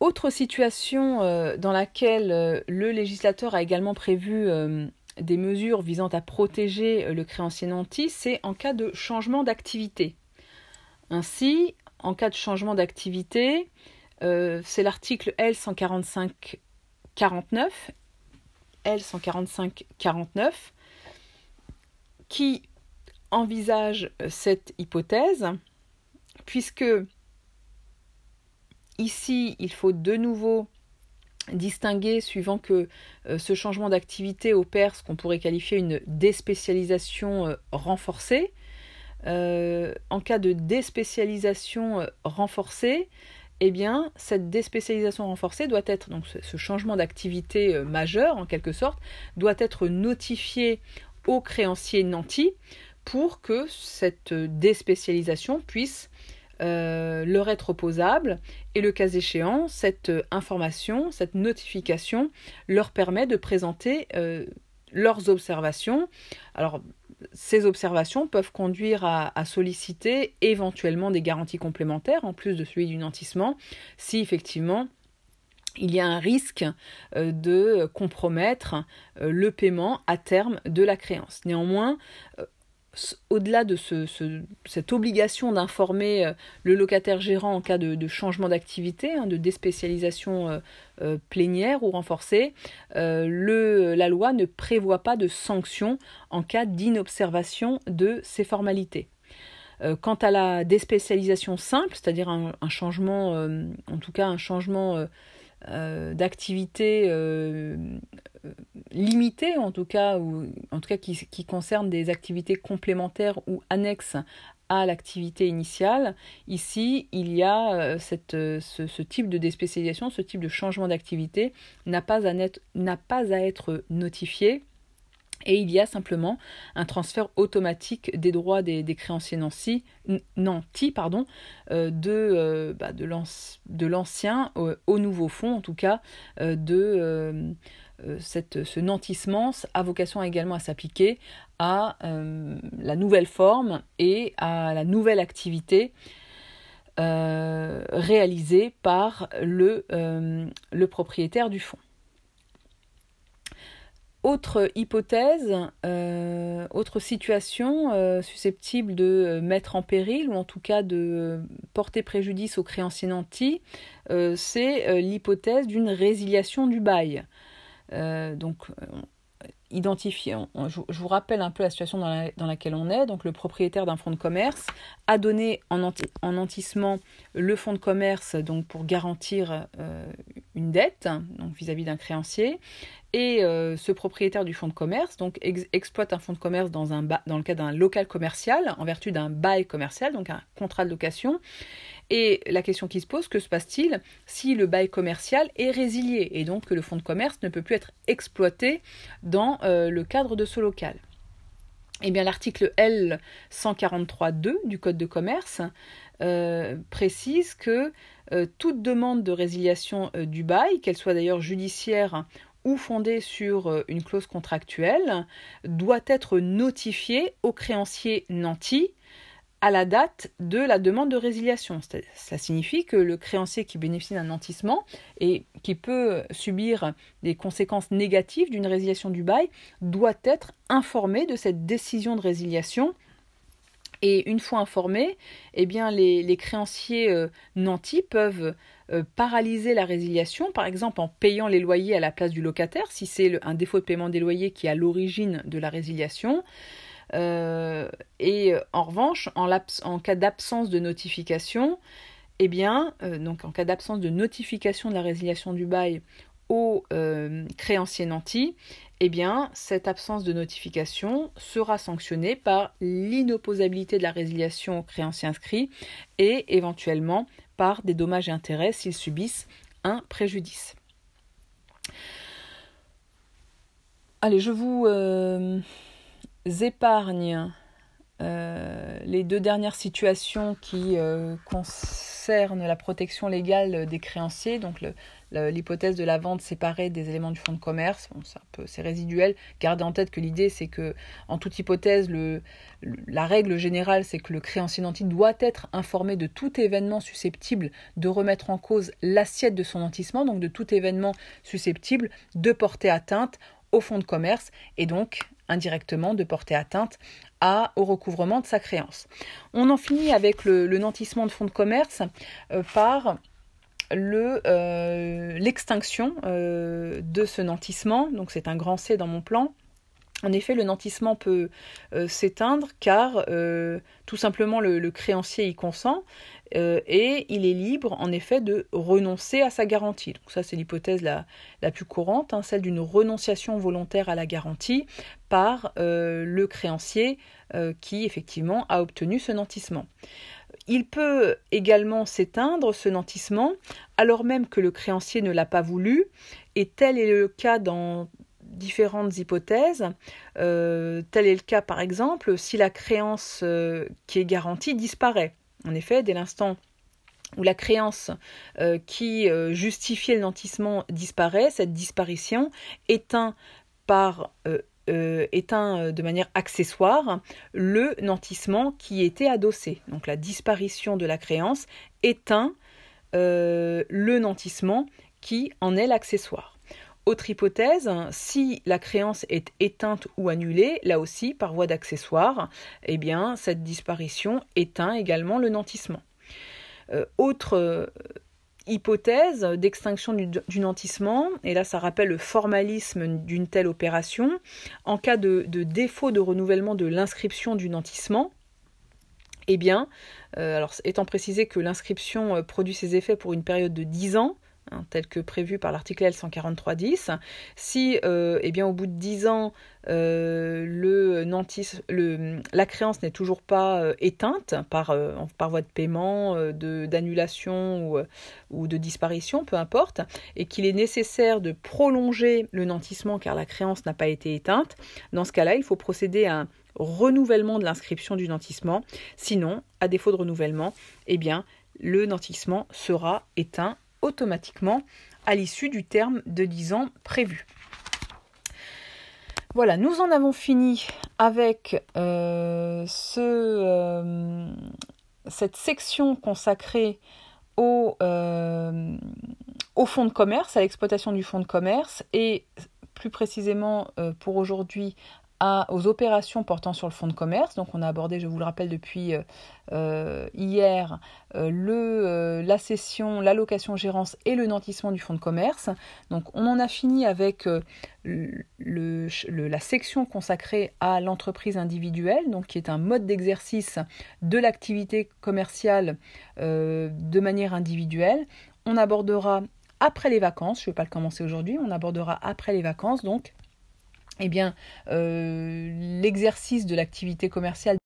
Autre situation euh, dans laquelle euh, le législateur a également prévu euh, des mesures visant à protéger le créancier nanti, c'est en cas de changement d'activité. Ainsi, en cas de changement d'activité, c'est l'article L145-49, L145-49, qui envisage cette hypothèse, puisque ici, il faut de nouveau distinguer, suivant que euh, ce changement d'activité opère ce qu'on pourrait qualifier une déspécialisation euh, renforcée. Euh, en cas de déspécialisation renforcée, eh bien, cette déspécialisation renforcée doit être, donc ce changement d'activité majeur en quelque sorte, doit être notifié aux créanciers nantis pour que cette déspécialisation puisse euh, leur être opposable et le cas échéant, cette information, cette notification leur permet de présenter euh, leurs observations. Alors, ces observations peuvent conduire à, solliciter éventuellement des garanties complémentaires en plus de celui du nantissement si effectivement il y a un risque euh, de compromettre euh, le paiement à terme de la créance. Néanmoins, euh, au-delà de cette obligation d'informer le locataire gérant en cas de, changement d'activité, hein, de déspécialisation plénière ou renforcée, la loi ne prévoit pas de sanction en cas d'inobservation de ces formalités. quant à la déspécialisation simple, c'est-à-dire un, changement, en tout cas un changement d'activités limitées, en tout cas, ou en tout cas qui, qui concernent des activités complémentaires ou annexes à l'activité initiale. Ici, il y a euh, euh, ce, type de déspécialisation, ce type de changement d'activité n'a pas, à être notifié. Et il y a simplement un transfert automatique des droits des, créanciers nantis, nantis pardon, euh, de, bah, de l'ancien au, nouveau fonds, en tout cas, de euh, ce nantissement a vocation également à s'appliquer à euh, la nouvelle forme et à la nouvelle activité euh, réalisée par le, le, propriétaire du fonds. Autre hypothèse, autre situation susceptible de mettre en péril ou en tout cas de porter préjudice aux créanciers nantis, c'est l'hypothèse d'une résiliation du bail. Euh, donc, euh, identifier, je, vous rappelle un peu la situation dans, laquelle on est. Donc, le propriétaire d'un fonds de commerce a donné en, en nantissement le fonds de commerce donc pour garantir euh, une dette vis-à-vis d'un créancier. Et ce propriétaire du fonds de commerce donc exploite un fonds de commerce dans, le cadre d'un local commercial en vertu d'un bail commercial, donc un contrat de location. Et la question qui se pose, que se passe-t-il si le bail commercial est résilié et donc que le fonds de commerce ne peut plus être exploité dans euh, le cadre de ce local? Eh bien, l'article L 143.2 du Code de commerce euh, précise que euh, toute demande de résiliation du bail, qu'elle soit d'ailleurs judiciaire ou fondée sur une clause contractuelle, doit être notifiée au créancier nanti à la date de la demande de résiliation. Ça signifie que le créancier qui bénéficie d'un nantissement et qui peut subir des conséquences négatives d'une résiliation du bail doit être informé de cette décision de résiliation. Et une fois informé, eh bien les, créanciers euh, nantis peuvent euh, paralyser la résiliation, par exemple en payant les loyers à la place du locataire, si c'est un défaut de paiement des loyers qui est à l'origine de la résiliation. Euh, et en revanche, en, cas d'absence de notification, eh bien, donc en cas d'absence de notification de la résiliation du bail au créancier nanti, eh bien, cette absence de notification sera sanctionnée par l'inopposabilité de la résiliation au créancier inscrit et éventuellement par des dommages et intérêts s'ils subissent un préjudice. Allez, je vous, épargnent euh, les deux dernières situations qui euh, concernent la protection légale des créanciers, donc l'hypothèse de la vente séparée des éléments du fonds de commerce, c'est résiduel. Gardez en tête que l'idée c'est que, en toute hypothèse, la règle générale c'est que le créancier nanti doit être informé de tout événement susceptible de remettre en cause l'assiette de son nantissement, donc de tout événement susceptible de porter atteinte au fonds de commerce et donc indirectement de porter atteinte au recouvrement de sa créance. On en finit avec le, nantissement de fonds de commerce euh, par euh, l'extinction euh, de ce nantissement. Donc c'est un grand C dans mon plan. En effet, le nantissement peut s'éteindre car tout simplement le, créancier y consent euh, et il est libre en effet de renoncer à sa garantie. Donc ça c'est l'hypothèse la, plus courante, hein, celle d'une renonciation volontaire à la garantie par euh, le créancier euh, qui effectivement a obtenu ce nantissement. Il peut également s'éteindre ce nantissement alors même que le créancier ne l'a pas voulu et tel est le cas dans différentes hypothèses. tel est le cas par exemple si la créance qui est garantie disparaît. En effet, dès l'instant où la créance euh, qui euh, justifiait le nantissement disparaît, cette disparition éteint par euh, éteint de manière accessoire le nantissement qui était adossé. Donc la disparition de la créance éteint le nantissement qui en est l'accessoire. Autre hypothèse, si la créance est éteinte ou annulée, là aussi par voie d'accessoire, eh bien cette disparition éteint également le nantissement. Euh, autre euh, hypothèse d'extinction du, nantissement, et là ça rappelle le formalisme d'une telle opération, en cas de, défaut de renouvellement de l'inscription du nantissement, eh bien, euh, étant précisé que l'inscription produit ses effets pour une période de 10 ans, hein, tel que prévu par l'article L143.10. Si euh, eh bien, au bout de 10 ans, euh, le, le, la créance n'est toujours pas euh, éteinte par, par voie de paiement, d'annulation ou, ou, de disparition, peu importe, et qu'il est nécessaire de prolonger le nantissement car la créance n'a pas été éteinte, dans ce cas-là, il faut procéder à un renouvellement de l'inscription du nantissement. Sinon, à défaut de renouvellement, eh bien, le nantissement sera éteint automatiquement à l'issue du terme de 10 ans prévu. Voilà, nous en avons fini avec euh, ce, euh, cette section consacrée au, euh, au fonds de commerce, à l'exploitation du fonds de commerce et plus précisément pour aujourd'hui aux opérations portant sur le fonds de commerce. Donc on a abordé, je vous le rappelle depuis euh, euh, hier, euh, le, la cession, l'allocation gérance et le nantissement du fonds de commerce. Donc on en a fini avec la section consacrée à l'entreprise individuelle, donc qui est un mode d'exercice de l'activité commerciale de manière individuelle. On abordera après les vacances, je ne vais pas le commencer aujourd'hui, on abordera après les vacances donc eh bien, euh, l'exercice de l'activité commerciale